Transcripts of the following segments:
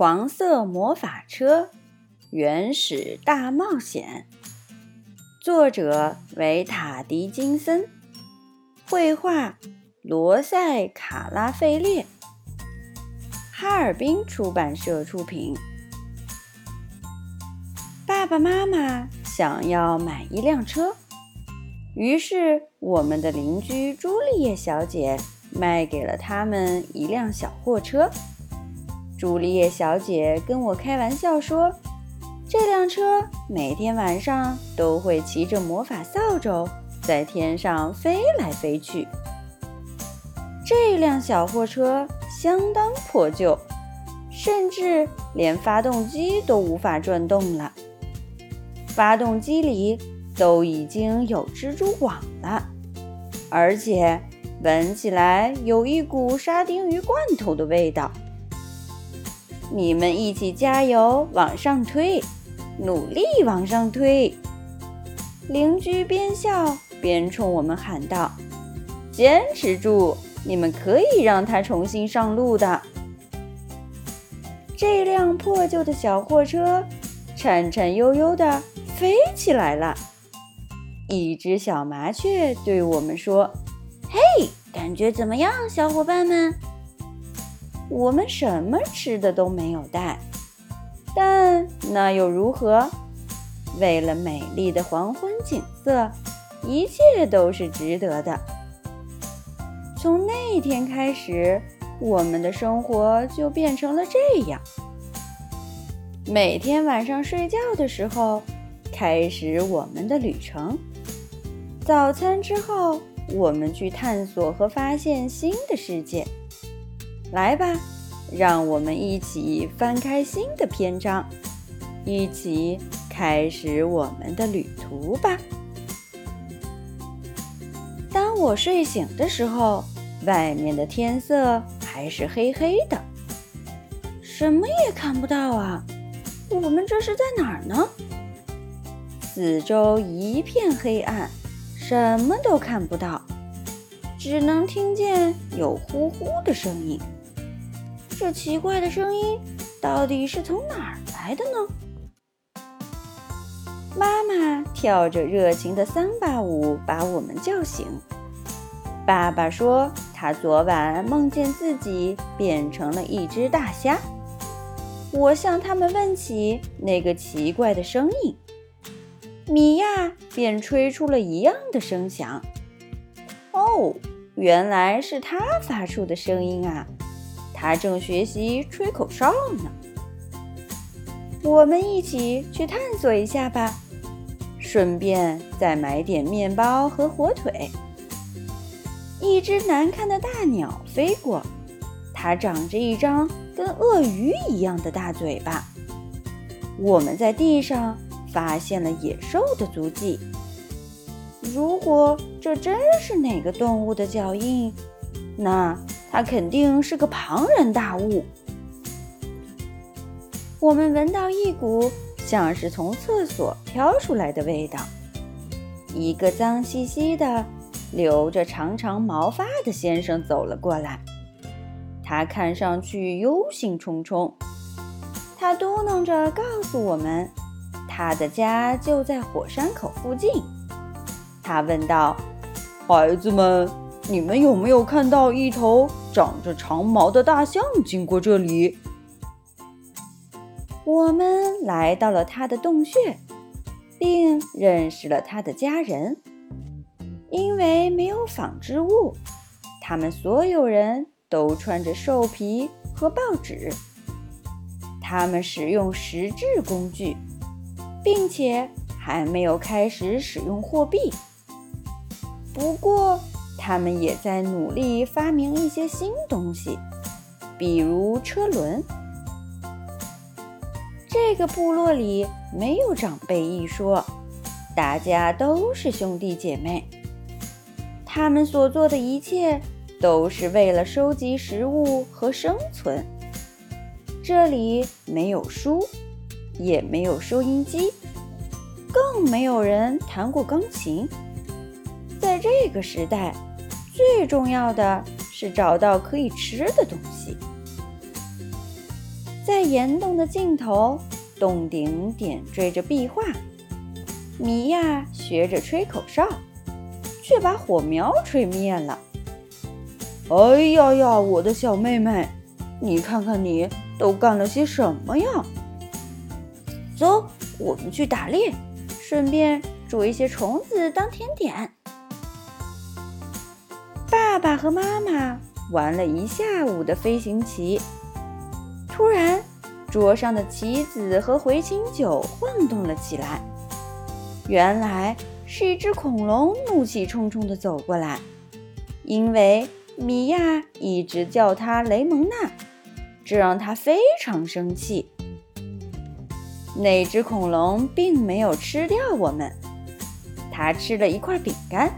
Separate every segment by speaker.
Speaker 1: 黄色魔法车：原始大冒险。作者维塔迪金森，绘画罗塞卡拉费列，哈尔滨出版社出品。爸爸妈妈想要买一辆车，于是我们的邻居朱丽叶小姐卖给了他们一辆小货车。朱丽叶小姐跟我开玩笑说：“这辆车每天晚上都会骑着魔法扫帚在天上飞来飞去。”这辆小货车相当破旧，甚至连发动机都无法转动了。发动机里都已经有蜘蛛网了，而且闻起来有一股沙丁鱼罐头的味道。你们一起加油，往上推，努力往上推！邻居边笑边冲我们喊道：“坚持住，你们可以让它重新上路的。”这辆破旧的小货车颤颤悠悠地飞起来了。一只小麻雀对我们说：“嘿，感觉怎么样，小伙伴们？”我们什么吃的都没有带，但那又如何？为了美丽的黄昏景色，一切都是值得的。从那一天开始，我们的生活就变成了这样：每天晚上睡觉的时候，开始我们的旅程；早餐之后，我们去探索和发现新的世界。来吧，让我们一起翻开新的篇章，一起开始我们的旅途吧。当我睡醒的时候，外面的天色还是黑黑的，什么也看不到啊！我们这是在哪儿呢？四周一片黑暗，什么都看不到，只能听见有呼呼的声音。这奇怪的声音到底是从哪儿来的呢？妈妈跳着热情的桑巴舞把我们叫醒。爸爸说他昨晚梦见自己变成了一只大虾。我向他们问起那个奇怪的声音，米娅便吹出了一样的声响。哦，原来是他发出的声音啊！他正学习吹口哨呢，我们一起去探索一下吧，顺便再买点面包和火腿。一只难看的大鸟飞过，它长着一张跟鳄鱼一样的大嘴巴。我们在地上发现了野兽的足迹，如果这真是哪个动物的脚印，那……肯定是个庞然大物。我们闻到一股像是从厕所飘出来的味道。一个脏兮兮的、留着长长毛发的先生走了过来。他看上去忧心忡忡。他嘟囔着告诉我们，他的家就在火山口附近。他问道：“孩子们。”你们有没有看到一头长着长毛的大象经过这里？我们来到了他的洞穴，并认识了他的家人。因为没有纺织物，他们所有人都穿着兽皮和报纸。他们使用石质工具，并且还没有开始使用货币。不过，他们也在努力发明一些新东西，比如车轮。这个部落里没有长辈一说，大家都是兄弟姐妹。他们所做的一切都是为了收集食物和生存。这里没有书，也没有收音机，更没有人弹过钢琴。在这个时代。最重要的是找到可以吃的东西。在岩洞的尽头，洞顶点缀着壁画。米娅学着吹口哨，却把火苗吹灭了。哎呀呀，我的小妹妹，你看看你都干了些什么呀？走，我们去打猎，顺便捉一些虫子当甜点。爸爸和妈妈玩了一下午的飞行棋，突然，桌上的棋子和回琴酒晃动了起来。原来是一只恐龙怒气冲冲地走过来，因为。米娅一直叫他雷蒙娜，这让他非常生气。那只恐龙并没有吃掉我们，它吃了一块饼干。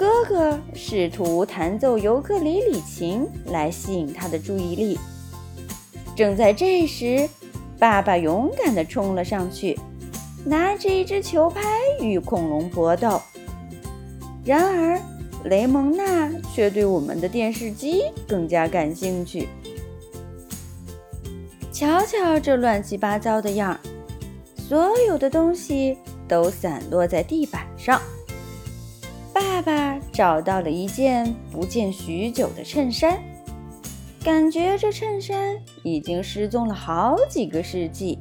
Speaker 1: 哥哥试图弹奏尤克里里琴来吸引他的注意力。正在这时，爸爸勇敢地冲了上去，拿着一只球拍与恐龙搏斗。然而，雷蒙娜却对我们的电视机更加感兴趣。瞧瞧这乱七八糟的样儿，所有的东西都散落在地板上。爸爸找到了一件不见许久的衬衫，感觉这衬衫已经失踪了好几个世纪。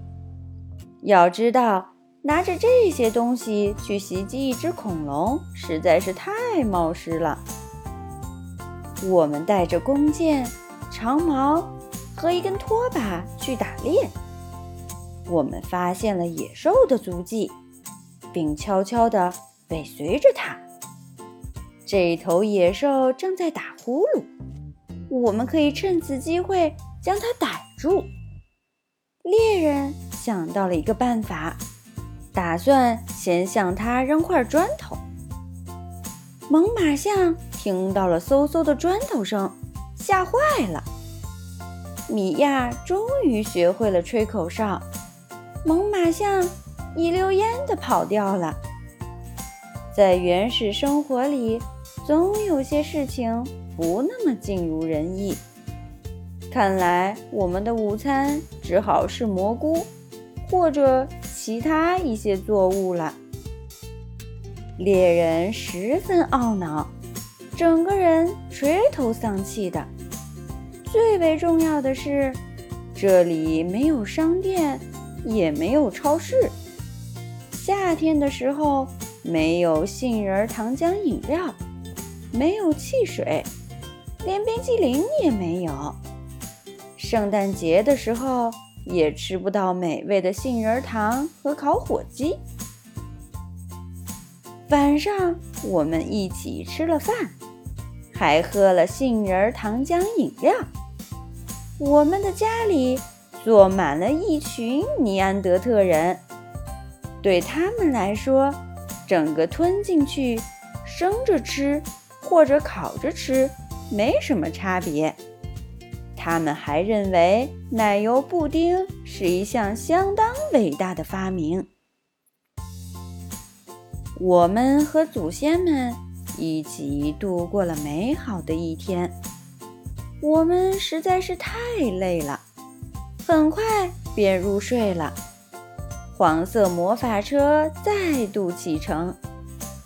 Speaker 1: 要知道。拿着这些东西去袭击一只恐龙，实在是太冒失了。我们带着弓箭、长矛和一根拖把去打猎。我们发现了野兽的足迹，并悄悄地尾随着它。这头野兽正在打呼噜，我们可以趁此机会将它逮住。猎人想到了一个办法。打算先向它扔块砖头。猛犸象听到了嗖嗖的砖头声，吓坏了。米娅终于学会了吹口哨，猛犸象一溜烟地跑掉了。在原始生活里，总有些事情不那么尽如人意。看来我们的午餐只好是蘑菇，或者……其他一些作物了。猎人十分懊恼，整个人垂头丧气的。最为重要的是，这里没有商店，也没有超市。夏天的时候，没有杏仁糖浆饮料，没有汽水，连冰淇淋也没有。圣诞节的时候。也吃不到美味的杏仁糖和烤火鸡。晚上我们一起吃了饭，还喝了杏仁糖浆饮料。我们的家里坐满了一群尼安德特人，对他们来说，整个吞进去，生着吃或者烤着吃没什么差别。他们还认为奶油布丁是一项相当伟大的发明。我们和祖先们一起度过了美好的一天。我们实在是太累了，很快便入睡了。黄色魔法车再度启程，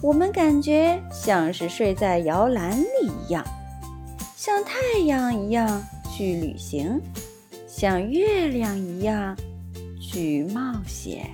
Speaker 1: 我们感觉像是睡在摇篮里一样，像太阳一样。去旅行，像月亮一样去冒险。